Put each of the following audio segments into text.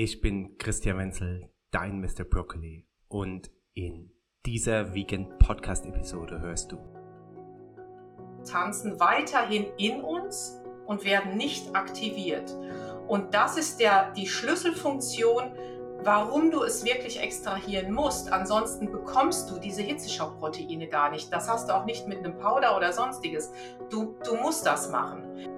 Ich bin Christian Wenzel, dein Mr. Broccoli und in dieser Vegan Podcast Episode hörst du tanzen weiterhin in uns und werden nicht aktiviert. Und das ist der, die Schlüsselfunktion, warum du es wirklich extrahieren musst. Ansonsten bekommst du diese Hitzeschockproteine gar nicht. Das hast du auch nicht mit einem Powder oder sonstiges. Du, du musst das machen.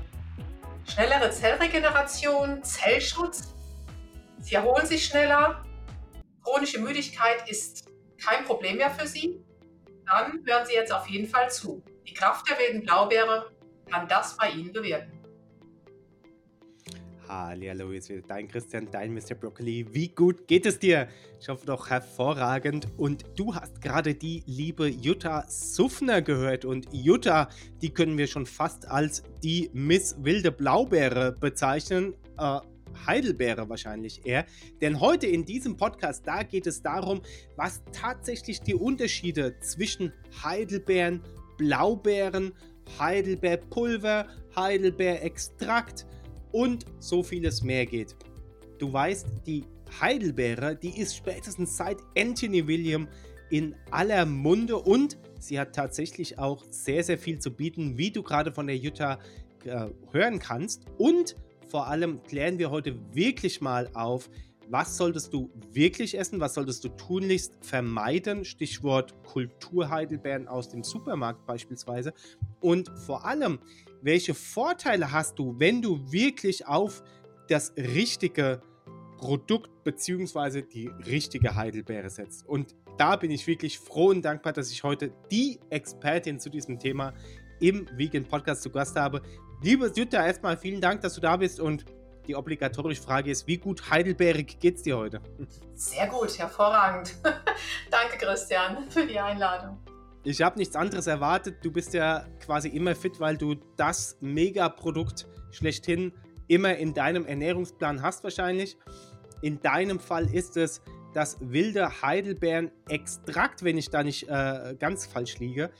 Schnellere Zellregeneration, Zellschutz, sie erholen sich schneller, chronische Müdigkeit ist kein Problem mehr für sie dann hören Sie jetzt auf jeden Fall zu. Die Kraft der wilden Blaubeere kann das bei Ihnen bewirken. Hallo, jetzt wieder dein Christian, dein Mr. Broccoli. Wie gut geht es dir? Ich hoffe doch hervorragend. Und du hast gerade die liebe Jutta Suffner gehört. Und Jutta, die können wir schon fast als die Miss Wilde Blaubeere bezeichnen. Äh, Heidelbeere wahrscheinlich eher. Denn heute in diesem Podcast, da geht es darum, was tatsächlich die Unterschiede zwischen Heidelbeeren, Blaubeeren, Heidelbeerpulver, Heidelbeerextrakt und so vieles mehr geht. Du weißt, die Heidelbeere, die ist spätestens seit Anthony William in aller Munde und sie hat tatsächlich auch sehr, sehr viel zu bieten, wie du gerade von der Jutta äh, hören kannst. Und vor allem klären wir heute wirklich mal auf, was solltest du wirklich essen, was solltest du tunlichst vermeiden, Stichwort Kulturheidelbeeren aus dem Supermarkt beispielsweise. Und vor allem, welche Vorteile hast du, wenn du wirklich auf das richtige Produkt bzw. die richtige Heidelbeere setzt. Und da bin ich wirklich froh und dankbar, dass ich heute die Expertin zu diesem Thema im Vegan Podcast zu Gast habe. Liebe Jutta, erstmal vielen Dank, dass du da bist und die obligatorische Frage ist, wie gut heidelbeerig geht's dir heute? Sehr gut, hervorragend. Danke, Christian, für die Einladung. Ich habe nichts anderes erwartet. Du bist ja quasi immer fit, weil du das Megaprodukt schlechthin immer in deinem Ernährungsplan hast wahrscheinlich. In deinem Fall ist es das wilde Heidelbeeren-Extrakt, wenn ich da nicht äh, ganz falsch liege.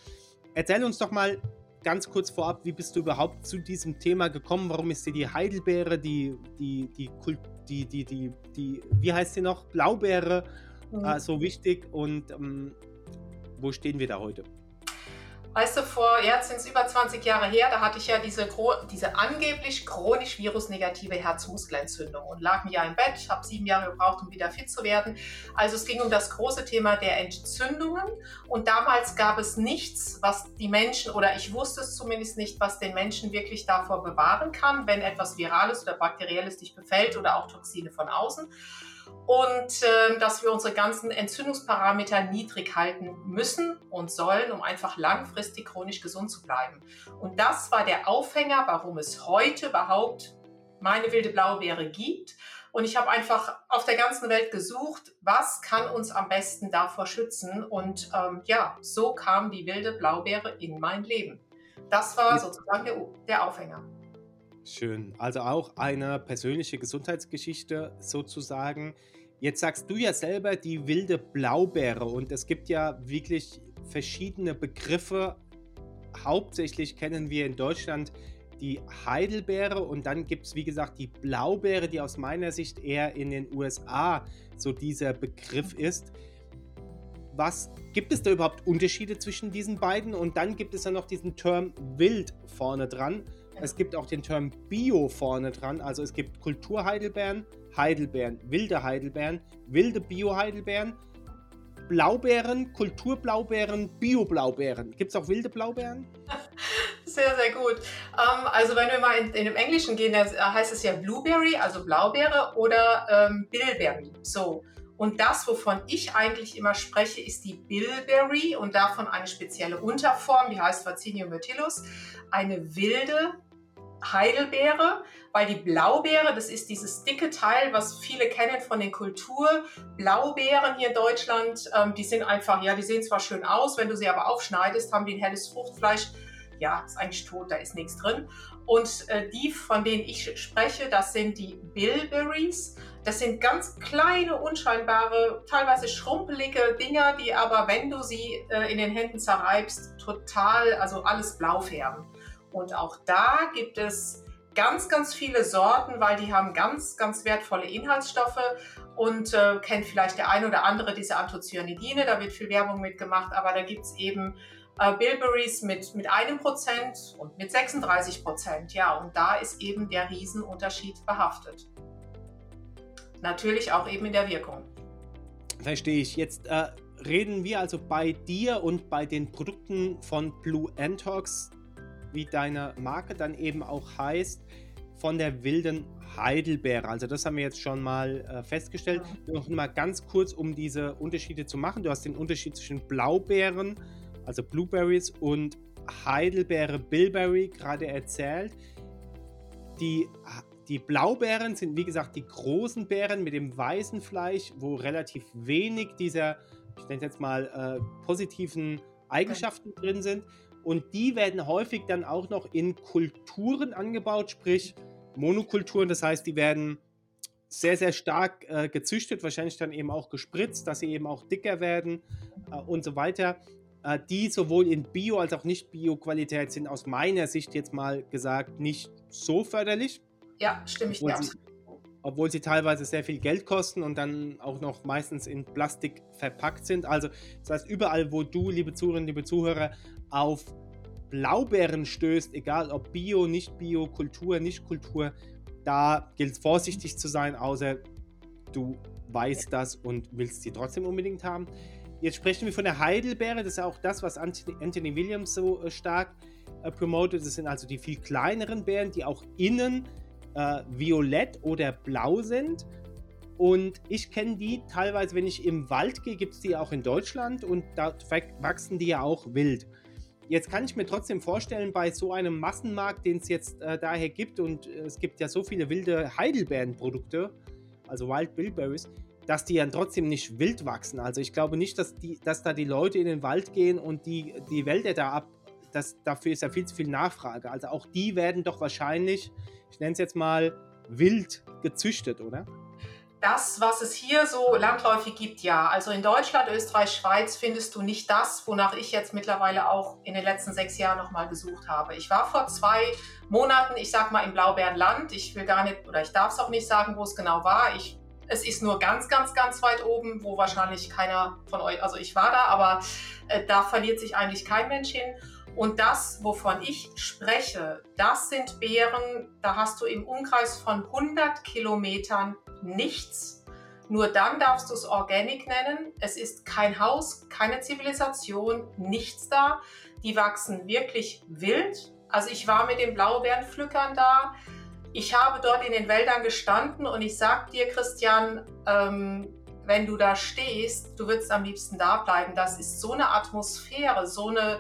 Erzähl uns doch mal, ganz kurz vorab, wie bist du überhaupt zu diesem Thema gekommen? Warum ist dir die Heidelbeere, die, die, die, Kult, die, die, die, die, wie heißt sie noch? Blaubeere mhm. äh, so wichtig und ähm, wo stehen wir da heute? Weißt du, vor, jetzt sind es über 20 Jahre her, da hatte ich ja diese, diese angeblich chronisch virusnegative Herzmuskelentzündung und lag mir ja im Bett, habe sieben Jahre gebraucht, um wieder fit zu werden. Also es ging um das große Thema der Entzündungen und damals gab es nichts, was die Menschen, oder ich wusste es zumindest nicht, was den Menschen wirklich davor bewahren kann, wenn etwas Virales oder Bakterielles dich befällt oder auch Toxine von außen und äh, dass wir unsere ganzen Entzündungsparameter niedrig halten müssen und sollen, um einfach langfristig chronisch gesund zu bleiben. Und das war der Aufhänger, warum es heute überhaupt meine wilde Blaubeere gibt. Und ich habe einfach auf der ganzen Welt gesucht, was kann uns am besten davor schützen. Und ähm, ja, so kam die wilde Blaubeere in mein Leben. Das war sozusagen der, der Aufhänger. Schön. Also auch eine persönliche Gesundheitsgeschichte sozusagen. Jetzt sagst du ja selber die wilde Blaubeere und es gibt ja wirklich verschiedene Begriffe. Hauptsächlich kennen wir in Deutschland die Heidelbeere und dann gibt es, wie gesagt, die Blaubeere, die aus meiner Sicht eher in den USA so dieser Begriff ist. Was gibt es da überhaupt Unterschiede zwischen diesen beiden? Und dann gibt es ja noch diesen Term wild vorne dran. Es gibt auch den Term Bio vorne dran. Also es gibt Kulturheidelbeeren, Heidelbeeren, wilde Heidelbeeren, wilde Bio-Heidelbeeren, Blaubeeren, Kulturblaubeeren, Bio-Blaubeeren. Gibt es auch wilde Blaubeeren? Sehr, sehr gut. Ähm, also wenn wir mal in, in dem Englischen gehen, dann heißt es ja Blueberry, also Blaubeere oder ähm, Bilberry. So. Und das, wovon ich eigentlich immer spreche, ist die Bilberry und davon eine spezielle Unterform, die heißt Vaccinium myrtillus, eine wilde Heidelbeere, weil die Blaubeere, das ist dieses dicke Teil, was viele kennen von den Kulturblaubeeren hier in Deutschland. Ähm, die sind einfach, ja, die sehen zwar schön aus, wenn du sie aber aufschneidest, haben die ein helles Fruchtfleisch. Ja, ist eigentlich tot, da ist nichts drin. Und äh, die, von denen ich spreche, das sind die Bilberries. Das sind ganz kleine, unscheinbare, teilweise schrumpelige Dinger, die aber, wenn du sie äh, in den Händen zerreibst, total, also alles blau färben. Und auch da gibt es ganz, ganz viele Sorten, weil die haben ganz, ganz wertvolle Inhaltsstoffe und äh, kennt vielleicht der ein oder andere diese Anthocyanidine, da wird viel Werbung mitgemacht, aber da gibt es eben äh, Bilberries mit, mit einem Prozent und mit 36 Prozent. Ja, und da ist eben der Riesenunterschied behaftet. Natürlich auch eben in der Wirkung. Verstehe ich. Jetzt äh, reden wir also bei dir und bei den Produkten von Blue Antox, wie deine Marke dann eben auch heißt, von der wilden Heidelbeere. Also das haben wir jetzt schon mal äh, festgestellt. Ja. Noch mal ganz kurz, um diese Unterschiede zu machen. Du hast den Unterschied zwischen Blaubeeren, also Blueberries und Heidelbeere Bilberry gerade erzählt. Die die Blaubeeren sind wie gesagt die großen Beeren mit dem weißen Fleisch, wo relativ wenig dieser, ich nenne jetzt mal, äh, positiven Eigenschaften drin sind. Und die werden häufig dann auch noch in Kulturen angebaut, sprich Monokulturen. Das heißt, die werden sehr, sehr stark äh, gezüchtet, wahrscheinlich dann eben auch gespritzt, dass sie eben auch dicker werden äh, und so weiter. Äh, die sowohl in Bio- als auch Nicht-Bio-Qualität sind aus meiner Sicht jetzt mal gesagt nicht so förderlich. Ja, stimme ich dir Obwohl sie teilweise sehr viel Geld kosten und dann auch noch meistens in Plastik verpackt sind. Also, das heißt, überall, wo du, liebe Zuhörerinnen, liebe Zuhörer, auf Blaubeeren stößt, egal ob Bio, nicht Bio, Kultur, nicht Kultur, da gilt es vorsichtig zu sein, außer du weißt das und willst sie trotzdem unbedingt haben. Jetzt sprechen wir von der Heidelbeere, das ist auch das, was Anthony Williams so äh, stark äh, promotet. Das sind also die viel kleineren Beeren, die auch innen äh, violett oder blau sind. Und ich kenne die teilweise, wenn ich im Wald gehe, gibt es die auch in Deutschland und da wachsen die ja auch wild. Jetzt kann ich mir trotzdem vorstellen, bei so einem Massenmarkt, den es jetzt äh, daher gibt, und äh, es gibt ja so viele wilde Heidelbeerenprodukte, also Wild Bilberries, dass die dann trotzdem nicht wild wachsen. Also ich glaube nicht, dass, die, dass da die Leute in den Wald gehen und die, die Wälder da ab. Das, dafür ist ja viel zu viel Nachfrage. Also auch die werden doch wahrscheinlich ich nenne es jetzt mal, wild gezüchtet, oder? Das, was es hier so landläufig gibt, ja. Also in Deutschland, Österreich, Schweiz findest du nicht das, wonach ich jetzt mittlerweile auch in den letzten sechs Jahren nochmal gesucht habe. Ich war vor zwei Monaten, ich sag mal, im Blaubeerenland. Ich will gar nicht, oder ich darf es auch nicht sagen, wo es genau war. Ich, es ist nur ganz, ganz, ganz weit oben, wo wahrscheinlich keiner von euch, also ich war da, aber äh, da verliert sich eigentlich kein Mensch hin. Und das, wovon ich spreche, das sind Beeren, da hast du im Umkreis von 100 Kilometern nichts. Nur dann darfst du es Organic nennen. Es ist kein Haus, keine Zivilisation, nichts da. Die wachsen wirklich wild. Also ich war mit den Blaubeerenpflückern da. Ich habe dort in den Wäldern gestanden und ich sag dir, Christian, ähm, wenn du da stehst, du würdest am liebsten da bleiben. Das ist so eine Atmosphäre, so eine,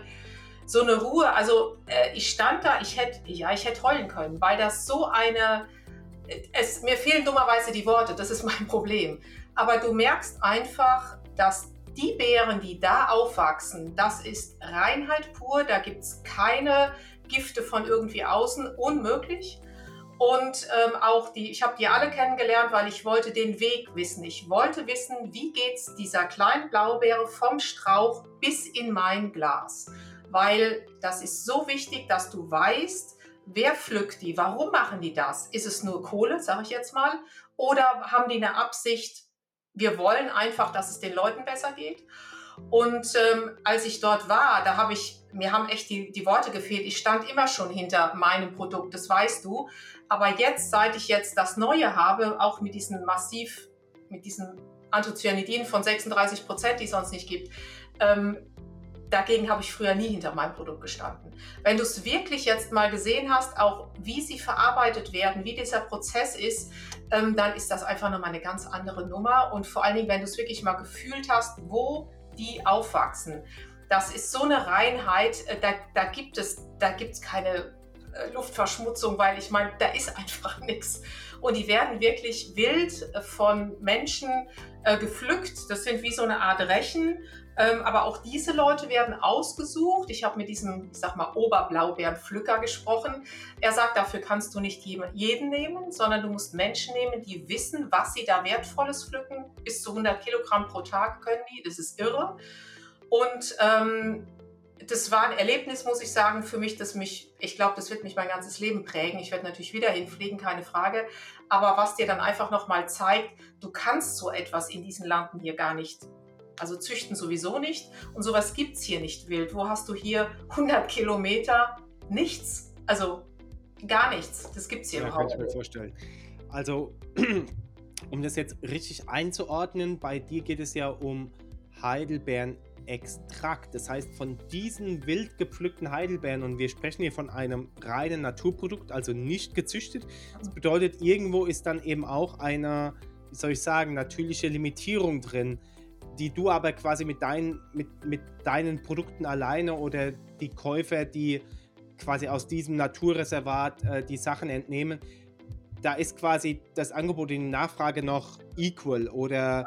so eine Ruhe. Also äh, ich stand da, ich hätte, ja, ich hätte heulen können, weil das so eine, es, mir fehlen dummerweise die Worte, das ist mein Problem. Aber du merkst einfach, dass die Beeren, die da aufwachsen, das ist Reinheit pur, da gibt es keine Gifte von irgendwie außen, unmöglich. Und ähm, auch die, ich habe die alle kennengelernt, weil ich wollte den Weg wissen. Ich wollte wissen, wie geht es dieser kleinen Blaubeere vom Strauch bis in mein Glas weil das ist so wichtig, dass du weißt, wer pflückt die, warum machen die das? Ist es nur Kohle, sage ich jetzt mal, oder haben die eine Absicht, wir wollen einfach, dass es den Leuten besser geht? Und ähm, als ich dort war, da habe ich, mir haben echt die, die Worte gefehlt. Ich stand immer schon hinter meinem Produkt, das weißt du. Aber jetzt, seit ich jetzt das Neue habe, auch mit diesen massiv, mit diesen Anthocyanidinen von 36 Prozent, die es sonst nicht gibt, ähm, dagegen habe ich früher nie hinter meinem Produkt gestanden. Wenn du es wirklich jetzt mal gesehen hast, auch wie sie verarbeitet werden, wie dieser Prozess ist, ähm, dann ist das einfach nochmal eine ganz andere Nummer. Und vor allen Dingen, wenn du es wirklich mal gefühlt hast, wo die aufwachsen. Das ist so eine Reinheit, äh, da, da gibt es da gibt's keine äh, Luftverschmutzung, weil ich meine, da ist einfach nichts. Und die werden wirklich wild von Menschen äh, gepflückt. Das sind wie so eine Art Rechen. Ähm, aber auch diese Leute werden ausgesucht. Ich habe mit diesem, ich sag mal, Oberblaubeerenpflücker gesprochen. Er sagt, dafür kannst du nicht jeden nehmen, sondern du musst Menschen nehmen, die wissen, was sie da Wertvolles pflücken. Bis zu 100 Kilogramm pro Tag können die. Das ist irre. Und ähm, das war ein Erlebnis, muss ich sagen, für mich, das mich, ich glaube, das wird mich mein ganzes Leben prägen. Ich werde natürlich wieder hinfliegen, keine Frage. Aber was dir dann einfach nochmal zeigt, du kannst so etwas in diesen Landen hier gar nicht. Also züchten sowieso nicht. Und sowas gibt es hier nicht wild. Wo hast du hier 100 Kilometer nichts? Also gar nichts. Das gibt es hier ja, überhaupt nicht. Kann ich mir vorstellen. Also, um das jetzt richtig einzuordnen, bei dir geht es ja um Heidelbeeren Extrakt. Das heißt, von diesen wild gepflückten Heidelbeeren, und wir sprechen hier von einem reinen Naturprodukt, also nicht gezüchtet, das bedeutet, irgendwo ist dann eben auch eine, wie soll ich sagen, natürliche Limitierung drin, die du aber quasi mit deinen, mit, mit deinen Produkten alleine oder die Käufer, die quasi aus diesem Naturreservat äh, die Sachen entnehmen, da ist quasi das Angebot und die Nachfrage noch equal oder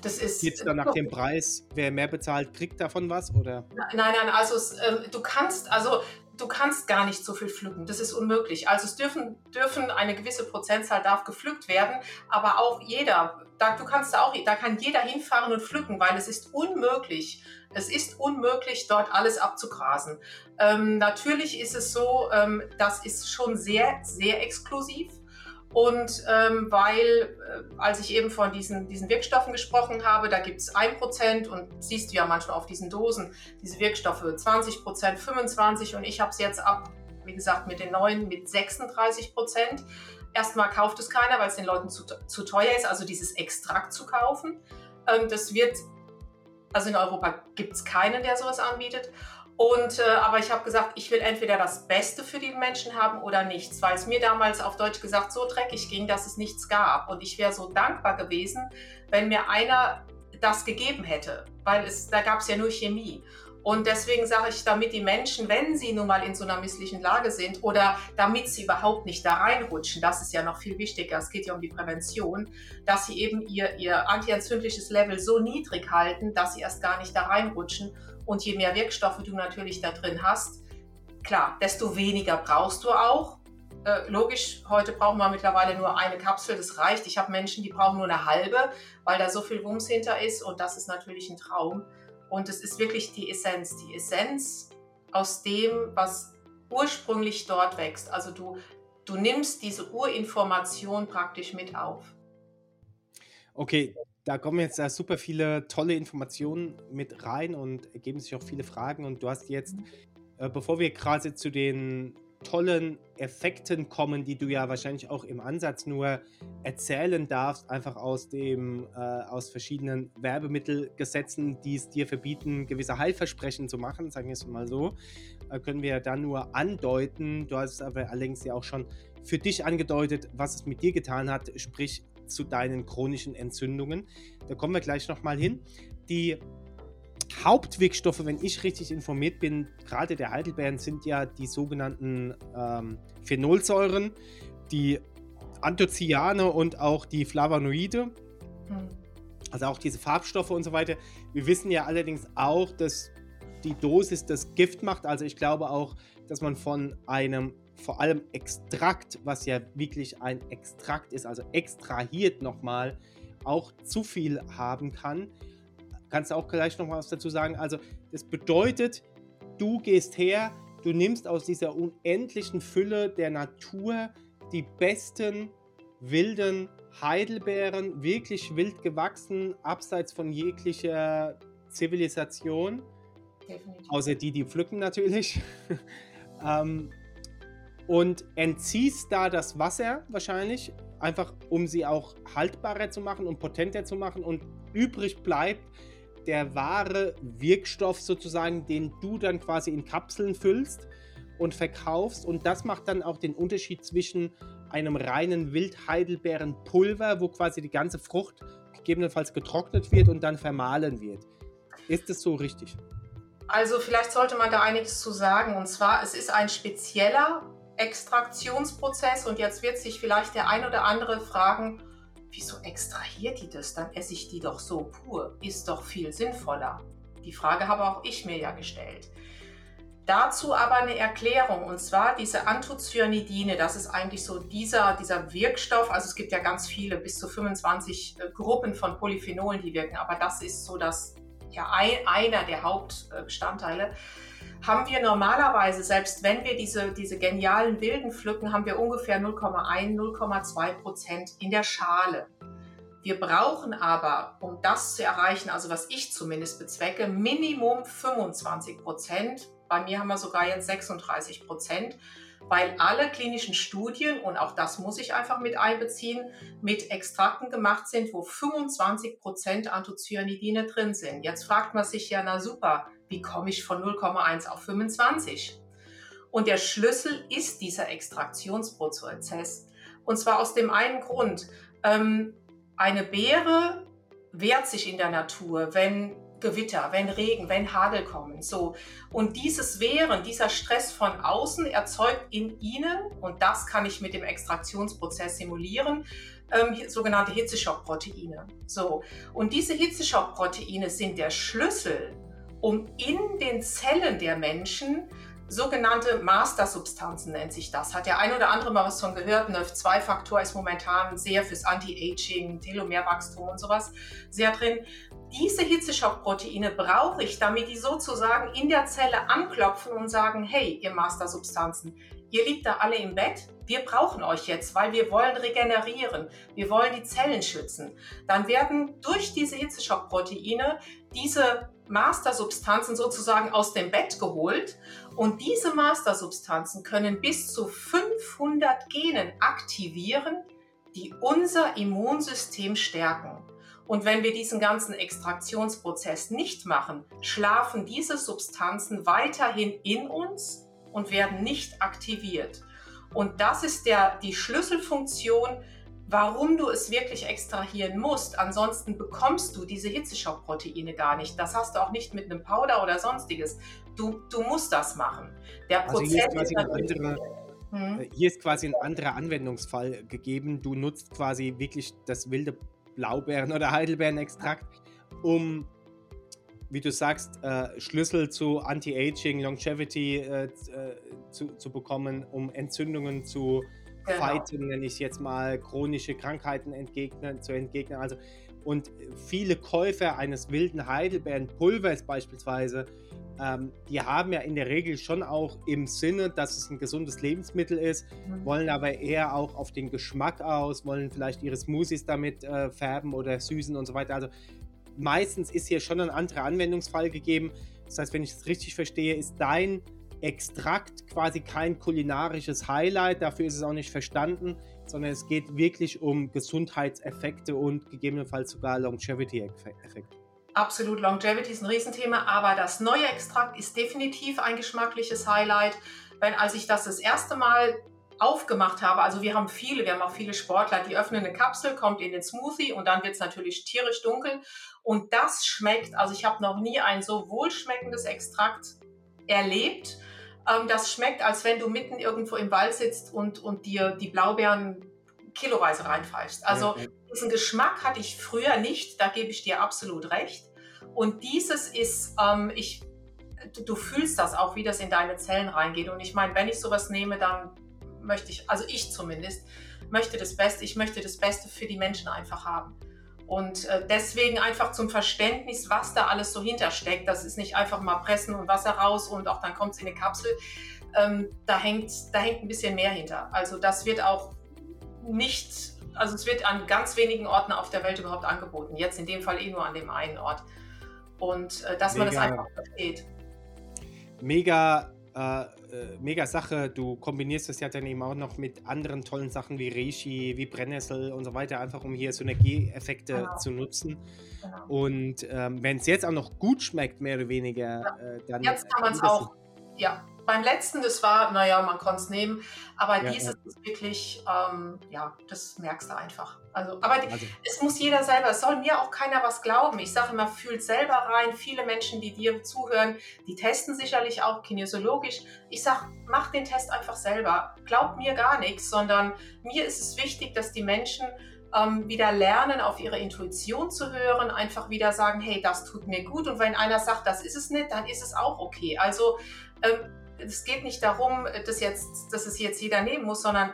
das ist. Es dann nach dem Preis, wer mehr bezahlt, kriegt davon was? Oder? Nein, nein, also es, äh, du kannst, also du kannst gar nicht so viel pflücken. Das ist unmöglich. Also es dürfen, dürfen eine gewisse Prozentzahl darf gepflückt werden, aber auch jeder, da, du kannst auch, da kann jeder hinfahren und pflücken, weil es ist unmöglich. Es ist unmöglich, dort alles abzugrasen. Ähm, natürlich ist es so, ähm, das ist schon sehr, sehr exklusiv. Und ähm, weil, äh, als ich eben von diesen, diesen Wirkstoffen gesprochen habe, da gibt es 1% und siehst du ja manchmal auf diesen Dosen, diese Wirkstoffe 20%, 25% und ich habe es jetzt ab, wie gesagt, mit den neuen mit 36%. Erstmal kauft es keiner, weil es den Leuten zu, zu teuer ist, also dieses Extrakt zu kaufen. Ähm, das wird, also in Europa gibt es keinen, der sowas anbietet. Und, äh, aber ich habe gesagt, ich will entweder das Beste für die Menschen haben oder nichts, weil es mir damals auf Deutsch gesagt so dreckig ging, dass es nichts gab. Und ich wäre so dankbar gewesen, wenn mir einer das gegeben hätte, weil es, da gab es ja nur Chemie. Und deswegen sage ich, damit die Menschen, wenn sie nun mal in so einer misslichen Lage sind oder damit sie überhaupt nicht da reinrutschen, das ist ja noch viel wichtiger, es geht ja um die Prävention, dass sie eben ihr, ihr antientzündliches Level so niedrig halten, dass sie erst gar nicht da reinrutschen und je mehr Wirkstoffe du natürlich da drin hast, klar, desto weniger brauchst du auch. Äh, logisch, heute brauchen wir mittlerweile nur eine Kapsel, das reicht. Ich habe Menschen, die brauchen nur eine halbe, weil da so viel Wumms hinter ist und das ist natürlich ein Traum. Und es ist wirklich die Essenz, die Essenz aus dem, was ursprünglich dort wächst. Also du, du nimmst diese Urinformation praktisch mit auf. Okay, da kommen jetzt äh, super viele tolle Informationen mit rein und ergeben sich auch viele Fragen. Und du hast jetzt, äh, bevor wir gerade zu den tollen Effekten kommen, die du ja wahrscheinlich auch im Ansatz nur erzählen darfst, einfach aus dem äh, aus verschiedenen Werbemittelgesetzen, die es dir verbieten, gewisse Heilversprechen zu machen, sagen wir es mal so, äh, können wir dann nur andeuten. Du hast aber allerdings ja auch schon für dich angedeutet, was es mit dir getan hat, sprich zu deinen chronischen Entzündungen. Da kommen wir gleich nochmal hin. Die Hauptwirkstoffe, wenn ich richtig informiert bin, gerade der Heidelbeeren, sind ja die sogenannten ähm, Phenolsäuren, die Anthocyane und auch die Flavonoide. Hm. Also auch diese Farbstoffe und so weiter. Wir wissen ja allerdings auch, dass die Dosis das Gift macht. Also ich glaube auch, dass man von einem vor allem Extrakt, was ja wirklich ein Extrakt ist, also extrahiert nochmal, auch zu viel haben kann. Kannst du auch gleich noch was dazu sagen? Also, das bedeutet, du gehst her, du nimmst aus dieser unendlichen Fülle der Natur die besten wilden Heidelbeeren, wirklich wild gewachsen, abseits von jeglicher Zivilisation. Definitiv. Außer die, die pflücken natürlich. ähm, und entziehst da das Wasser wahrscheinlich, einfach um sie auch haltbarer zu machen und potenter zu machen. Und übrig bleibt der wahre Wirkstoff sozusagen, den du dann quasi in Kapseln füllst und verkaufst. Und das macht dann auch den Unterschied zwischen einem reinen Wildheidelbeerenpulver, wo quasi die ganze Frucht gegebenenfalls getrocknet wird und dann vermahlen wird. Ist das so richtig? Also vielleicht sollte man da einiges zu sagen. Und zwar, es ist ein spezieller Extraktionsprozess und jetzt wird sich vielleicht der ein oder andere fragen, wieso extrahiert die das? Dann esse ich die doch so pur. Ist doch viel sinnvoller. Die Frage habe auch ich mir ja gestellt. Dazu aber eine Erklärung und zwar diese Anthocyanidine, das ist eigentlich so dieser, dieser Wirkstoff, also es gibt ja ganz viele, bis zu 25 äh, Gruppen von Polyphenolen, die wirken, aber das ist so das, ja, ein, einer der Hauptbestandteile. Haben wir normalerweise, selbst wenn wir diese, diese genialen Wilden pflücken, haben wir ungefähr 0,1, 0,2 Prozent in der Schale. Wir brauchen aber, um das zu erreichen, also was ich zumindest bezwecke, Minimum 25 Prozent. Bei mir haben wir sogar jetzt 36 Prozent, weil alle klinischen Studien, und auch das muss ich einfach mit einbeziehen, mit Extrakten gemacht sind, wo 25 Prozent Anthocyanidine drin sind. Jetzt fragt man sich ja, na super, wie komme ich von 0,1 auf 25? Und der Schlüssel ist dieser Extraktionsprozess. Und zwar aus dem einen Grund, ähm, eine Beere wehrt sich in der Natur, wenn Gewitter, wenn Regen, wenn Hagel kommen. So. Und dieses Wehren, dieser Stress von außen erzeugt in ihnen, und das kann ich mit dem Extraktionsprozess simulieren, ähm, sogenannte Hitzeschockproteine. So. Und diese Hitzeschockproteine sind der Schlüssel, um in den Zellen der Menschen sogenannte Mastersubstanzen nennt sich das. Hat der ein oder andere mal was von gehört? NEF2-Faktor ist momentan sehr fürs Anti-Aging, Telomerwachstum und sowas sehr drin. Diese Hitzeschockproteine brauche ich, damit die sozusagen in der Zelle anklopfen und sagen, hey, ihr Mastersubstanzen, ihr liegt da alle im Bett, wir brauchen euch jetzt, weil wir wollen regenerieren, wir wollen die Zellen schützen. Dann werden durch diese Hitzeschockproteine diese Mastersubstanzen sozusagen aus dem Bett geholt und diese Mastersubstanzen können bis zu 500 Genen aktivieren, die unser Immunsystem stärken. Und wenn wir diesen ganzen Extraktionsprozess nicht machen, schlafen diese Substanzen weiterhin in uns und werden nicht aktiviert. Und das ist der, die Schlüsselfunktion, warum du es wirklich extrahieren musst. Ansonsten bekommst du diese Hitzeschockproteine gar nicht. Das hast du auch nicht mit einem Powder oder sonstiges. Du, du musst das machen. Der also Prozess hier ist, andere, hm? Äh, hier ist quasi ein anderer Anwendungsfall gegeben. Du nutzt quasi wirklich das wilde Blaubeeren- oder Heidelbeerenextrakt, um, wie du sagst, äh, Schlüssel zu Anti-Aging, Longevity äh, äh, zu, zu bekommen, um Entzündungen zu genau. fighten, nenne ich jetzt mal, chronische Krankheiten entgegnen, zu entgegnen. Also, und viele Käufer eines wilden Heidelbeerenpulvers beispielsweise, ähm, die haben ja in der Regel schon auch im Sinne, dass es ein gesundes Lebensmittel ist, mhm. wollen aber eher auch auf den Geschmack aus, wollen vielleicht ihre Smoothies damit äh, färben oder süßen und so weiter. Also meistens ist hier schon ein anderer Anwendungsfall gegeben. Das heißt, wenn ich es richtig verstehe, ist dein Extrakt quasi kein kulinarisches Highlight, dafür ist es auch nicht verstanden, sondern es geht wirklich um Gesundheitseffekte und gegebenenfalls sogar Longevity-Effekte. Absolut, Longevity ist ein Riesenthema, aber das neue Extrakt ist definitiv ein geschmackliches Highlight. Wenn als ich das das erste Mal aufgemacht habe, also wir haben viele, wir haben auch viele Sportler, die öffnen eine Kapsel, kommt in den Smoothie und dann wird es natürlich tierisch dunkel und das schmeckt, also ich habe noch nie ein so wohlschmeckendes Extrakt erlebt ähm, das schmeckt, als wenn du mitten irgendwo im Wald sitzt und, und dir die Blaubeeren kiloweise reinpfeifst. Also ja. diesen Geschmack hatte ich früher nicht, da gebe ich dir absolut recht. Und dieses ist, ähm, ich, du, du, fühlst das auch, wie das in deine Zellen reingeht. Und ich meine, wenn ich sowas nehme, dann möchte ich, also ich zumindest, möchte das Beste, ich möchte das Beste für die Menschen einfach haben. Und äh, deswegen einfach zum Verständnis, was da alles so hintersteckt. Das ist nicht einfach mal pressen und Wasser raus und auch dann kommt es in eine Kapsel. Ähm, da, hängt, da hängt ein bisschen mehr hinter. Also das wird auch nicht, also es wird an ganz wenigen Orten auf der Welt überhaupt angeboten. Jetzt in dem Fall eh nur an dem einen Ort. Und äh, dass Mega. man das einfach versteht. Mega äh, äh, mega Sache. Du kombinierst das ja dann eben auch noch mit anderen tollen Sachen wie Reishi, wie Brennnessel und so weiter, einfach um hier Synergieeffekte genau. zu nutzen. Genau. Und ähm, wenn es jetzt auch noch gut schmeckt, mehr oder weniger, ja. äh, dann. Jetzt kann man es auch, ja, beim letzten, das war, naja, man konnte es nehmen, aber Ja, dieses ja. ist wirklich, ähm, ja, das merkst du einfach. Also, aber Also, es muss jeder selber, es soll mir auch keiner was glauben. Ich sage immer, fühlt selber rein. Viele Menschen, die dir zuhören, die testen sicherlich auch kinesiologisch. Ich sage, mach den Test einfach selber. Glaub mir gar nichts, sondern mir ist es wichtig, dass die Menschen ähm, wieder lernen, auf ihre Intuition zu hören, einfach wieder sagen, hey, das tut mir gut. Und wenn einer sagt, das ist es nicht, dann ist es auch okay. Also ähm, es geht nicht darum, dass, jetzt, dass es jetzt jeder nehmen muss, sondern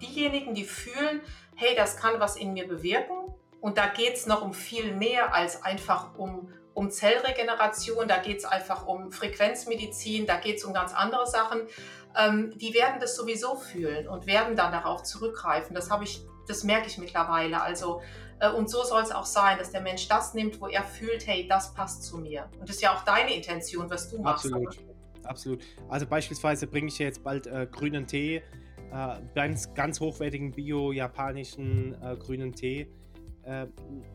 diejenigen, die fühlen, hey, das kann was in mir bewirken. Und da geht es noch um viel mehr als einfach um, um Zellregeneration, da geht es einfach um Frequenzmedizin, da geht es um ganz andere Sachen. Ähm, die werden das sowieso fühlen und werden dann darauf zurückgreifen. Das habe ich, das merke ich mittlerweile. Also, äh, und so soll es auch sein, dass der Mensch das nimmt, wo er fühlt, hey, das passt zu mir. Und das ist ja auch deine Intention, was du machst. absolut. Absolut. Also beispielsweise bringe ich jetzt bald äh, grünen Tee, äh, ganz, ganz hochwertigen bio-japanischen äh, grünen Tee äh,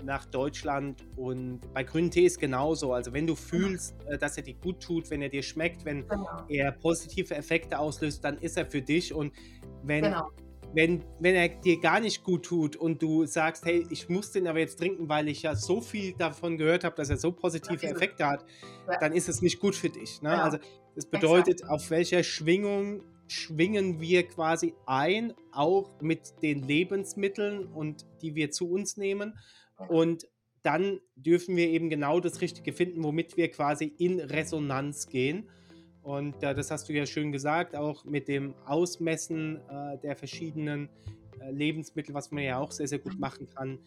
nach Deutschland. Und bei grünen Tee ist genauso. Also wenn du fühlst, äh, dass er dir gut tut, wenn er dir schmeckt, wenn Genau. er positive Effekte auslöst, dann ist er für dich. Und wenn, genau. Wenn, wenn er dir gar nicht gut tut und du sagst, hey, ich muss den aber jetzt trinken, weil ich ja so viel davon gehört habe, dass er so positive. Effekte hat, Ja. dann ist es nicht gut für dich. Ne? Genau. Also das bedeutet, auf welcher Schwingung schwingen wir quasi ein, auch mit den Lebensmitteln und die wir zu uns nehmen. Und dann dürfen wir eben genau das Richtige finden, womit wir quasi in Resonanz gehen. Und äh, das hast du ja schön gesagt, auch mit dem Ausmessen äh, der verschiedenen äh, Lebensmittel, was man ja auch sehr, sehr gut machen kann.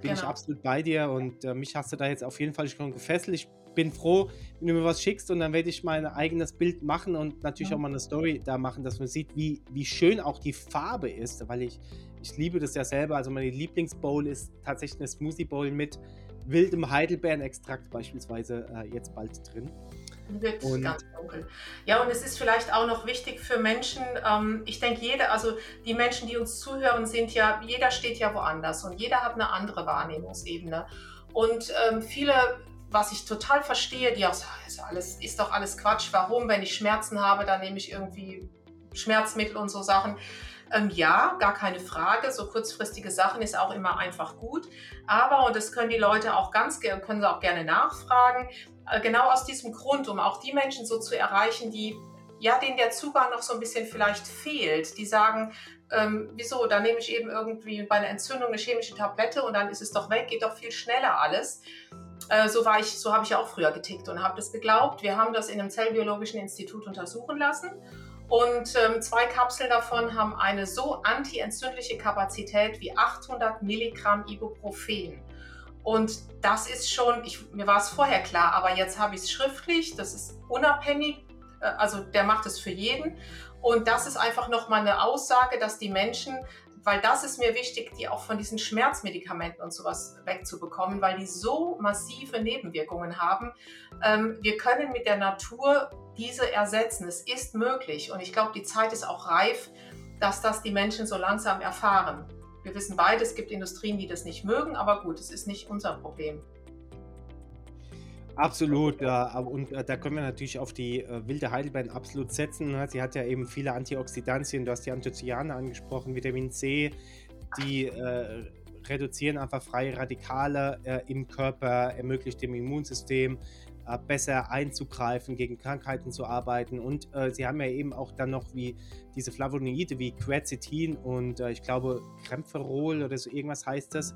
Bin ich Genau. absolut bei dir und äh, mich hast du da jetzt auf jeden Fall schon gefesselt. Ich bin froh, wenn du mir was schickst und dann werde ich mein eigenes Bild machen und natürlich Mhm. auch mal eine Story da machen, dass man sieht, wie, wie schön auch die Farbe ist, weil ich, ich liebe das ja selber. Also meine Lieblingsbowl ist tatsächlich eine Smoothie Bowl mit wildem Heidelbeerenextrakt beispielsweise äh, jetzt bald drin. Wird Und- ganz dunkel. Ja, und es ist vielleicht auch noch wichtig für Menschen, ähm, ich denke, jeder, also die Menschen, die uns zuhören, sind ja, jeder steht ja woanders und jeder hat eine andere Wahrnehmungsebene. Und ähm, viele, was ich total verstehe, die auch sagen, ist, alles, ist doch alles Quatsch, warum, wenn ich Schmerzen habe, dann nehme ich irgendwie Schmerzmittel und so Sachen. Ähm, ja, gar keine Frage. So kurzfristige Sachen ist auch immer einfach gut. Aber, und das können die Leute auch ganz gerne, können sie auch gerne nachfragen, äh, genau aus diesem Grund, um auch die Menschen so zu erreichen, die, ja, denen der Zugang noch so ein bisschen vielleicht fehlt. Die sagen, ähm, wieso, da nehme ich eben irgendwie bei einer Entzündung eine chemische Tablette und dann ist es doch weg, geht doch viel schneller alles. Äh, so war ich, so habe ich auch früher getickt und habe das geglaubt. Wir haben das in einem zellbiologischen Institut untersuchen lassen und ähm, zwei Kapseln davon haben eine so antientzündliche Kapazität wie 800 Milligramm Ibuprofen. Und das ist schon, ich, mir war es vorher klar, aber jetzt habe ich es schriftlich, das ist unabhängig, äh, also der macht es für jeden. Und das ist einfach nochmal eine Aussage, dass die Menschen, weil das ist mir wichtig, die auch von diesen Schmerzmedikamenten und sowas wegzubekommen, weil die so massive Nebenwirkungen haben. Ähm, wir können mit der Natur diese ersetzen. Es ist möglich. Und ich glaube, die Zeit ist auch reif, dass das die Menschen so langsam erfahren. Wir wissen beide, es gibt Industrien, die das nicht mögen, aber gut, es ist nicht unser Problem. Absolut, ja. Und äh, da können wir natürlich auf die äh, wilde Heidelbeeren absolut setzen. ne? Sie hat ja eben viele Antioxidantien, du hast die Anthocyane angesprochen, Vitamin C, die äh, reduzieren einfach freie Radikale äh, im Körper, ermöglicht dem Immunsystem äh, besser einzugreifen, gegen Krankheiten zu arbeiten. Und äh, sie haben ja eben auch dann noch wie diese Flavonoide wie Quercetin und ich glaube Cremferol oder so irgendwas heißt das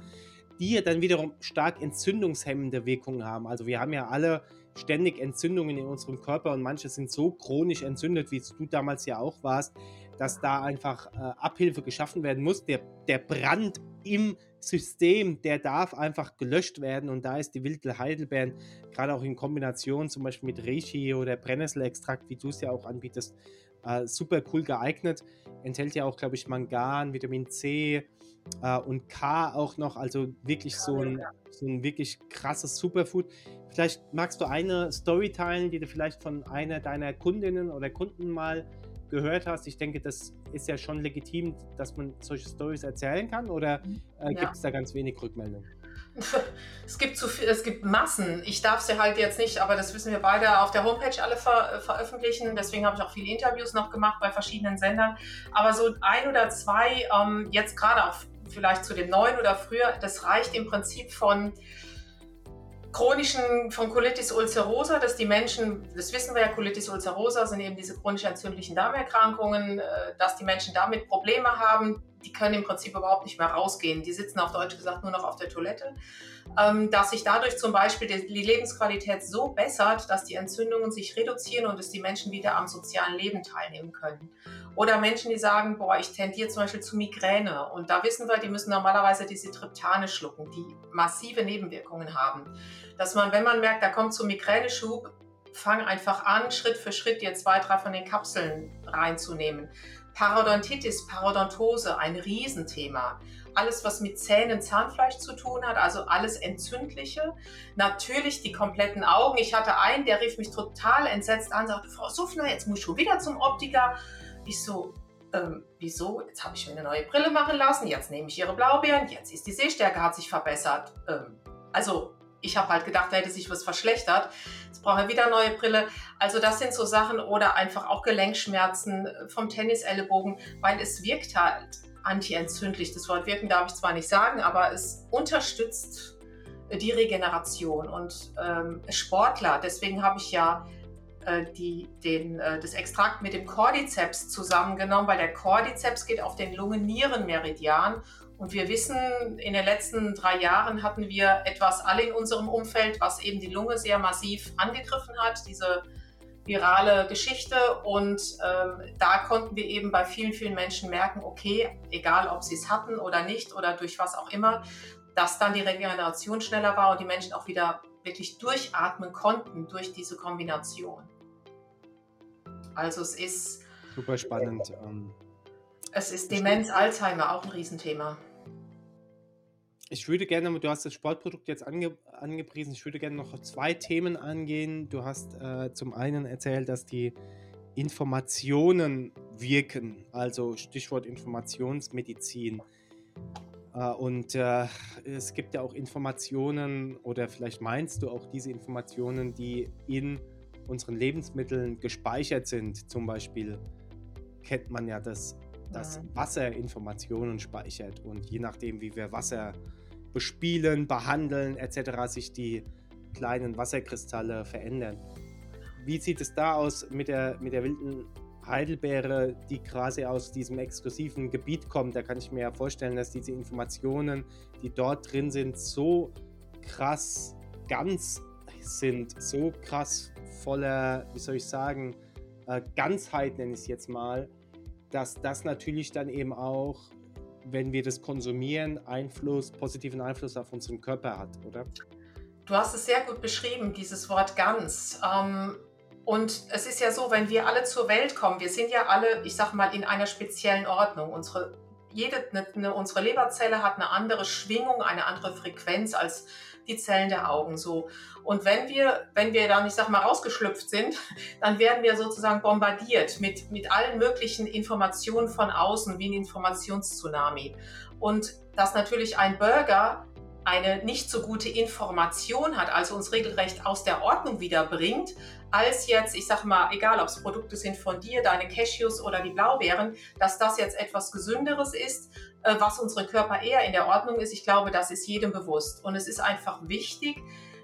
die ja dann wiederum stark entzündungshemmende Wirkungen haben. Also wir haben ja alle ständig Entzündungen in unserem Körper und manche sind so chronisch entzündet, wie du damals ja auch warst, dass da einfach äh, Abhilfe geschaffen werden muss. Der, der Brand im System, der darf einfach gelöscht werden und da ist die wilde Heidelbeeren gerade auch in Kombination zum Beispiel mit Reishi oder Brennnesselextrakt, wie du es ja auch anbietest, äh, super cool geeignet. Enthält ja auch, glaube ich, Mangan, Vitamin C, äh, und K auch noch, also wirklich so ein, so ein wirklich krasses Superfood. Vielleicht magst du eine Story teilen, die du vielleicht von einer deiner Kundinnen oder Kunden mal gehört hast. Ich denke, das ist ja schon legitim, dass man solche Stories erzählen kann oder äh, Ja. gibt es da ganz wenig Rückmeldungen? Es gibt zu viel, es gibt Massen. Ich darf sie halt jetzt nicht, aber das wissen wir beide auf der Homepage alle ver veröffentlichen. Deswegen habe ich auch viele Interviews noch gemacht bei verschiedenen Sendern. Aber so ein oder zwei, ähm, jetzt gerade auch vielleicht zu dem neuen oder früher, das reicht im Prinzip von chronischen, von Colitis ulcerosa, dass die Menschen, das wissen wir ja, Colitis ulcerosa sind eben diese chronisch entzündlichen Darmerkrankungen, äh, dass die Menschen damit Probleme haben, die können im Prinzip überhaupt nicht mehr rausgehen. Die sitzen auf Deutsch gesagt nur noch auf der Toilette. Ähm, dass sich dadurch zum Beispiel die Lebensqualität so bessert, dass die Entzündungen sich reduzieren und dass die Menschen wieder am sozialen Leben teilnehmen können. Oder Menschen, die sagen, boah, ich tendiere zum Beispiel zu Migräne. Und da wissen wir, die müssen normalerweise diese Triptane schlucken, die massive Nebenwirkungen haben. Dass man, wenn man merkt, da kommt zu Migräneschub, fang einfach an, Schritt für Schritt dir zwei, drei von den Kapseln reinzunehmen. Parodontitis, Parodontose, ein Riesenthema. Alles, was mit Zähnen, Zahnfleisch zu tun hat, also alles Entzündliche. Natürlich die kompletten Augen. Ich hatte einen, der rief mich total entsetzt an, sagte, Frau Suffner, jetzt muss ich schon wieder zum Optiker. Ich so, ähm, wieso? Jetzt habe ich mir eine neue Brille machen lassen, jetzt nehme ich ihre Blaubeeren, jetzt ist die Sehstärke, hat sich verbessert. Ähm, also ich habe halt gedacht, da hätte sich was verschlechtert. Jetzt brauche ich wieder neue Brille. Also das sind so Sachen oder einfach auch Gelenkschmerzen vom Tennisellebogen, weil es wirkt halt antientzündlich. Das Wort wirken darf ich zwar nicht sagen, aber es unterstützt die Regeneration und ähm, Sportler. Deswegen habe ich ja äh, die, den, äh, das Extrakt mit dem Cordyceps zusammengenommen, weil der Cordyceps geht auf den Lungen-Nieren-Meridian und wir wissen, in den letzten drei Jahren hatten wir etwas alle in unserem Umfeld, was eben die Lunge sehr massiv angegriffen hat, diese virale Geschichte. Und ähm, da konnten wir eben bei vielen, vielen Menschen merken, okay, egal ob sie es hatten oder nicht oder durch was auch immer, dass dann die Regeneration schneller war und die Menschen auch wieder wirklich durchatmen konnten durch diese Kombination. Also es ist super spannend. Ähm, es ist Demenz, Alzheimer auch ein Riesenthema. Ich würde gerne, du hast das Sportprodukt jetzt ange, angepriesen, ich würde gerne noch zwei Themen angehen. Du hast äh, zum einen erzählt, dass die Informationen wirken, also Stichwort Informationsmedizin. Äh, und äh, es gibt ja auch Informationen, oder vielleicht meinst du auch diese Informationen, die in unseren Lebensmitteln gespeichert sind. Zum Beispiel kennt man ja das dass Wasser Informationen speichert und je nachdem, wie wir Wasser bespielen, behandeln etc., sich die kleinen Wasserkristalle verändern. Wie sieht es da aus mit der, mit der wilden Heidelbeere, die quasi aus diesem exklusiven Gebiet kommt? Da kann ich mir ja vorstellen, dass diese Informationen, die dort drin sind, so krass ganz sind, so krass voller, wie soll ich sagen, äh, Ganzheit nenne ich es jetzt mal, dass das natürlich dann eben auch, wenn wir das konsumieren, Einfluss, positiven Einfluss auf unseren Körper hat, oder? Du hast es sehr gut beschrieben, dieses Wort ganz. Ähm, und es ist ja so, wenn wir alle zur Welt kommen, wir sind ja alle, ich sag mal, in einer speziellen Ordnung. Unsere, jede, ne, ne, unsere Leberzelle hat eine andere Schwingung, eine andere Frequenz als die Zellen der Augen so. Und wenn wir, wenn wir dann, ich sag mal, rausgeschlüpft sind, dann werden wir sozusagen bombardiert mit, mit allen möglichen Informationen von außen, wie ein Informationstsunami. Und dass natürlich ein Burger eine nicht so gute Information hat, also uns regelrecht aus der Ordnung wiederbringt, als jetzt, ich sag mal, egal ob es Produkte sind von dir, deine Cashews oder die Blaubeeren, dass das jetzt etwas Gesünderes ist, was unsere Körper eher in der Ordnung ist. Ich glaube, das ist jedem bewusst. Und es ist einfach wichtig,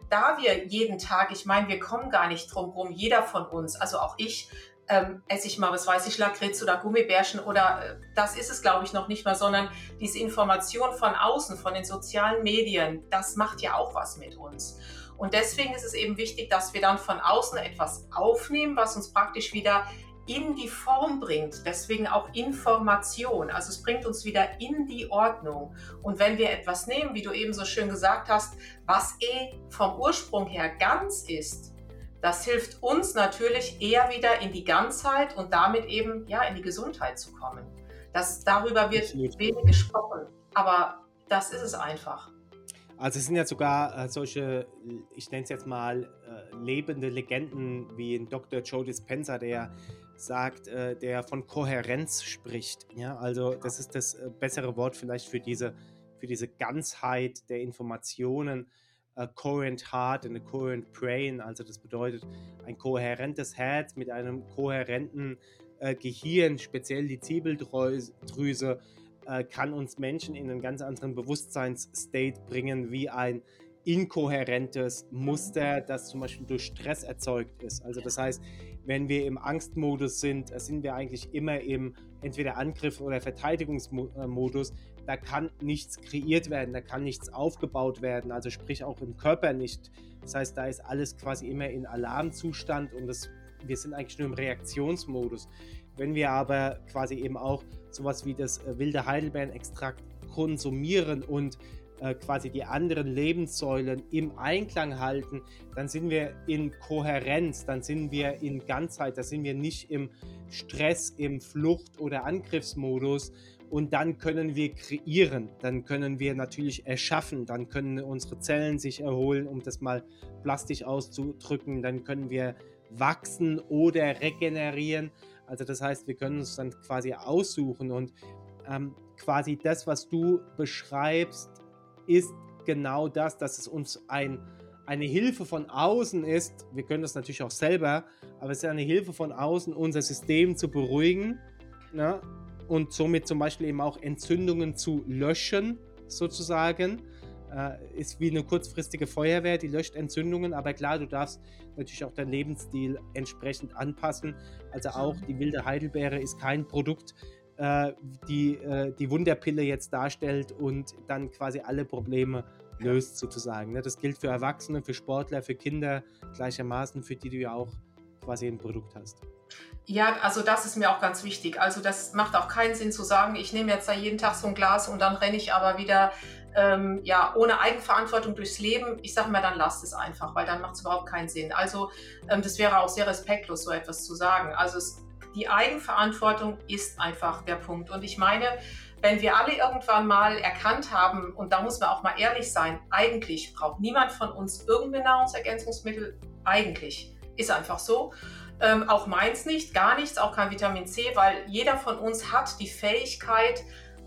da wir jeden Tag, ich meine, wir kommen gar nicht drum rum, jeder von uns, also auch ich, ähm, esse ich mal, was weiß ich, Lakritz oder Gummibärchen oder äh, das ist es, glaube ich, noch nicht mal, sondern diese Information von außen, von den sozialen Medien, das macht ja auch was mit uns. Und deswegen ist es eben wichtig, dass wir dann von außen etwas aufnehmen, was uns praktisch wieder in die Form bringt, deswegen auch Information. Also es bringt uns wieder in die Ordnung. Und wenn wir etwas nehmen, wie du eben so schön gesagt hast, was eh vom Ursprung her ganz ist, das hilft uns natürlich eher wieder in die Ganzheit und damit eben ja in die Gesundheit zu kommen. Das, darüber wird wenig gesprochen, aber das ist es einfach. Also es sind ja sogar äh, solche, ich nenne es jetzt mal, äh, lebende Legenden wie ein Dr. Joe Dispenza, der sagt, äh, der von Kohärenz spricht. Ja, also das ist das äh, bessere Wort vielleicht für diese für diese Ganzheit der Informationen. A coherent heart and a coherent brain, also das bedeutet ein kohärentes Herz mit einem kohärenten äh, Gehirn, speziell die Ziebeldrüse, äh, kann uns Menschen in einen ganz anderen Bewusstseinsstate bringen, wie ein inkohärentes Muster, das zum Beispiel durch Stress erzeugt ist. Also das heißt, wenn wir im Angstmodus sind, sind wir eigentlich immer im entweder Angriff- oder Verteidigungsmodus. Da kann nichts kreiert werden, da kann nichts aufgebaut werden, also sprich auch im Körper nicht. Das heißt, da ist alles quasi immer in Alarmzustand und das, wir sind eigentlich nur im Reaktionsmodus. Wenn wir aber quasi eben auch sowas wie das äh, wilde Heidelbeeren-Extrakt konsumieren und äh, quasi die anderen Lebenssäulen im Einklang halten, dann sind wir in Kohärenz, dann sind wir in Ganzheit, da sind wir nicht im Stress, im Flucht- oder Angriffsmodus. Und dann können wir kreieren, dann können wir natürlich erschaffen, dann können unsere Zellen sich erholen, um das mal plastisch auszudrücken, dann können wir wachsen oder regenerieren. Also das heißt, wir können uns dann quasi aussuchen. Und ähm, quasi das, was du beschreibst, ist genau das, dass es uns ein, eine Hilfe von außen ist. Wir können das natürlich auch selber, aber es ist eine Hilfe von außen, unser System zu beruhigen ne? und somit zum Beispiel eben auch Entzündungen zu löschen, sozusagen. Äh, ist wie eine kurzfristige Feuerwehr, die löscht Entzündungen, aber klar, du darfst natürlich auch deinen Lebensstil entsprechend anpassen. Also auch die wilde Heidelbeere ist kein Produkt, äh, die, äh, die Wunderpille jetzt darstellt und dann quasi alle Probleme löst sozusagen. Ne? Das gilt für Erwachsene, für Sportler, für Kinder gleichermaßen, für die du ja auch quasi ein Produkt hast. Ja, also das ist mir auch ganz wichtig. Also das macht auch keinen Sinn zu sagen, ich nehme jetzt da jeden Tag so ein Glas und dann renne ich aber wieder ähm, ja, ohne Eigenverantwortung durchs Leben. Ich sage mal, dann lasst es einfach, weil dann macht es überhaupt keinen Sinn. Also ähm, das wäre auch sehr respektlos, so etwas zu sagen. Also es die Eigenverantwortung ist einfach der Punkt. Und ich meine, wenn wir alle irgendwann mal erkannt haben, und da muss man auch mal ehrlich sein, eigentlich braucht niemand von uns irgendein Nahrungsergänzungsmittel, eigentlich. Ist einfach so. Ähm, auch meins nicht, gar nichts, auch kein Vitamin C, weil jeder von uns hat die Fähigkeit,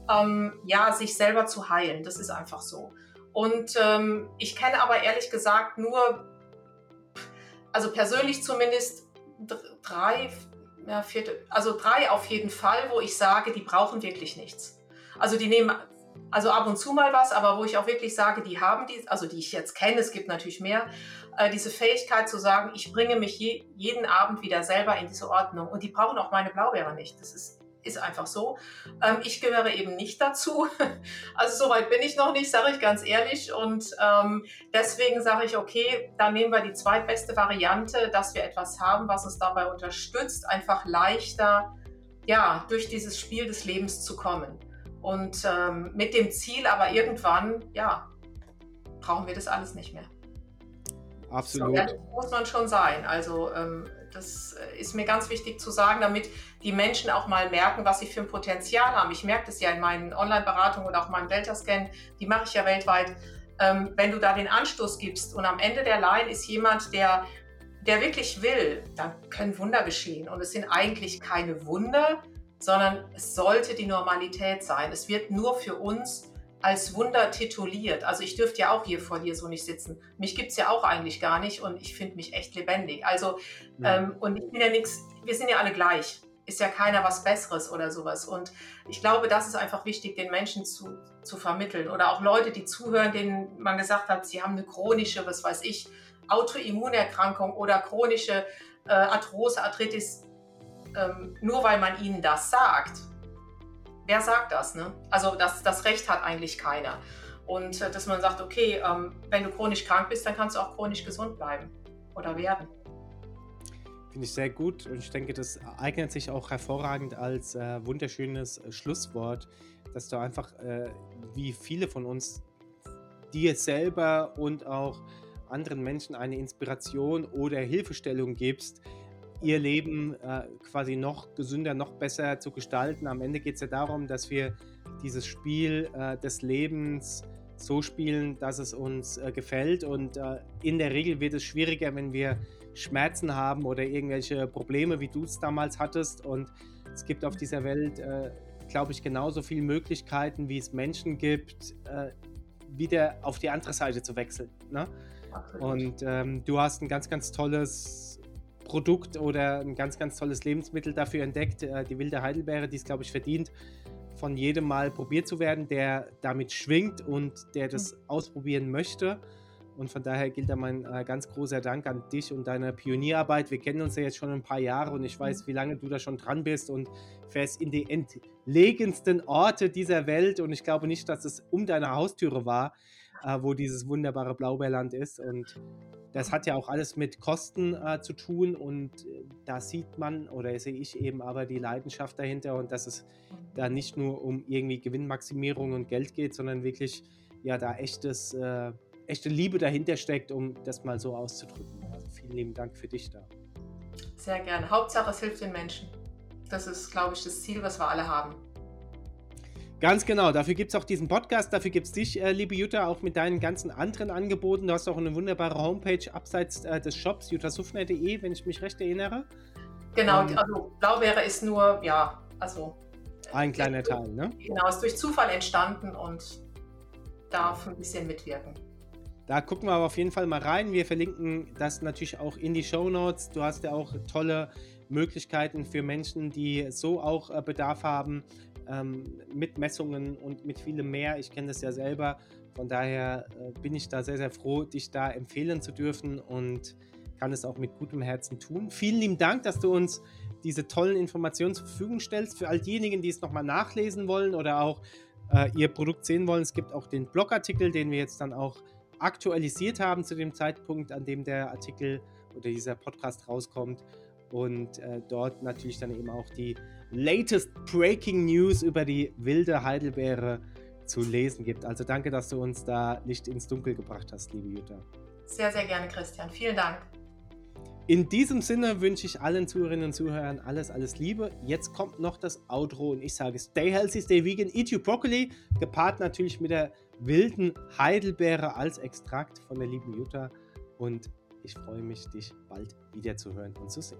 ähm, ja, sich selber zu heilen. Das ist einfach so. Und ähm, ich kenne aber ehrlich gesagt nur, also persönlich zumindest drei, ja, vierte, also drei auf jeden Fall, wo ich sage, die brauchen wirklich nichts. Also die nehmen also ab und zu mal was, aber wo ich auch wirklich sage, die haben die, also die ich jetzt kenne, es gibt natürlich mehr, äh, diese Fähigkeit zu sagen, ich bringe mich je, jeden Abend wieder selber in diese Ordnung. Und die brauchen auch meine Blaubeere nicht. Das ist ist einfach so. Ähm, ich gehöre eben nicht dazu. Also soweit bin ich noch nicht, sage ich ganz ehrlich. Und ähm, deswegen sage ich, okay, dann nehmen wir die zweitbeste Variante, dass wir etwas haben, was uns dabei unterstützt, einfach leichter ja, durch dieses Spiel des Lebens zu kommen. Und ähm, mit dem Ziel aber irgendwann, ja, brauchen wir das alles nicht mehr. Absolut. So muss man schon sein. Also ähm, das äh, ist mir ganz wichtig zu sagen, damit die Menschen auch mal merken, was sie für ein Potenzial haben. Ich merke das ja in meinen Online-Beratungen oder auch meinem Delta-Scan, die mache ich ja weltweit. Ähm, wenn du da den Anstoß gibst und am Ende der Line ist jemand, der, der wirklich will, dann können Wunder geschehen. Und es sind eigentlich keine Wunder, sondern es sollte die Normalität sein. Es wird nur für uns als Wunder tituliert. Also ich dürfte ja auch hier vor dir so nicht sitzen. Mich gibt es ja auch eigentlich gar nicht und ich finde mich echt lebendig. Also, ja. ähm, und ich bin ja nichts, wir sind ja alle gleich. Ist ja keiner was Besseres oder sowas. Und ich glaube, das ist einfach wichtig, den Menschen zu, zu vermitteln. Oder auch Leute, die zuhören, denen man gesagt hat, sie haben eine chronische, was weiß ich, Autoimmunerkrankung oder chronische äh, Arthrose, Arthritis, ähm, nur weil man ihnen das sagt wer sagt das? Ne? Also das, das Recht hat eigentlich keiner. Und äh, dass man sagt, okay, ähm, wenn du chronisch krank bist, dann kannst du auch chronisch gesund bleiben oder werden. Finde ich sehr gut und ich denke, das eignet sich auch hervorragend als äh, wunderschönes äh, Schlusswort, dass du einfach, äh, wie viele von uns, dir selber und auch anderen Menschen eine Inspiration oder Hilfestellung gibst, ihr Leben äh, quasi noch gesünder, noch besser zu gestalten. Am Ende geht es ja darum, dass wir dieses Spiel äh, des Lebens so spielen, dass es uns äh, gefällt. Und äh, in der Regel wird es schwieriger, wenn wir Schmerzen haben oder irgendwelche Probleme, wie du es damals hattest. Und es gibt auf dieser Welt, äh, glaube ich, genauso viele Möglichkeiten, wie es Menschen gibt, äh, wieder auf die andere Seite zu wechseln. Ne? Und ähm, du hast ein ganz, ganz tolles Produkt oder ein ganz, ganz tolles Lebensmittel dafür entdeckt, äh, die wilde Heidelbeere, die es, glaube ich, verdient, von jedem Mal probiert zu werden, der damit schwingt und der das mhm. ausprobieren möchte. Und von daher gilt da mein äh, ganz großer Dank an dich und deine Pionierarbeit. Wir kennen uns ja jetzt schon ein paar Jahre und ich weiß, mhm. wie lange du da schon dran bist und fährst in die entlegensten Orte dieser Welt. Und ich glaube nicht, dass es um deine Haustüre war, äh, wo dieses wunderbare Blaubeerland ist. Und das hat ja auch alles mit Kosten äh, zu tun. Und äh, da sieht man oder sehe ich eben aber die Leidenschaft dahinter und dass es da nicht nur um irgendwie Gewinnmaximierung und Geld geht, sondern wirklich ja da echtes äh, echte Liebe dahinter steckt, um das mal so auszudrücken. Also vielen lieben Dank für dich da. Sehr gerne. Hauptsache, es hilft den Menschen. Das ist, glaube ich, das Ziel, was wir alle haben. Ganz genau, dafür gibt es auch diesen Podcast, dafür gibt es dich, äh, liebe Jutta, auch mit deinen ganzen anderen Angeboten. Du hast auch eine wunderbare Homepage abseits äh, des Shops, juttasufner.de, wenn ich mich recht erinnere. Genau, ähm, also Blaubeere ist nur, ja, also. Ein kleiner Teil, ne? Genau, ist durch Zufall entstanden und darf ein bisschen mitwirken. Da gucken wir aber auf jeden Fall mal rein. Wir verlinken das natürlich auch in die Show Notes. Du hast ja auch tolle Möglichkeiten für Menschen, die so auch äh, Bedarf haben, ähm, mit Messungen und mit vielem mehr. Ich kenne das ja selber. Von daher äh, bin ich da sehr, sehr froh, dich da empfehlen zu dürfen und kann es auch mit gutem Herzen tun. Vielen lieben Dank, dass du uns diese tollen Informationen zur Verfügung stellst. Für all diejenigen, die es nochmal nachlesen wollen oder auch äh, ihr Produkt sehen wollen, es gibt auch den Blogartikel, den wir jetzt dann auch aktualisiert haben zu dem Zeitpunkt, an dem der Artikel oder dieser Podcast rauskommt. Und äh, dort natürlich dann eben auch die latest Breaking News über die wilde Heidelbeere zu lesen gibt. Also danke, dass du uns da Licht ins Dunkel gebracht hast, liebe Jutta. Sehr, sehr gerne, Christian. Vielen Dank. In diesem Sinne wünsche ich allen Zuhörerinnen und Zuhörern alles, alles Liebe. Jetzt kommt noch das Outro und ich sage Stay healthy, stay vegan, eat your broccoli, gepaart natürlich mit der wilden Heidelbeere als Extrakt von der lieben Jutta. Und ich freue mich, dich bald wieder zu hören und zu sehen.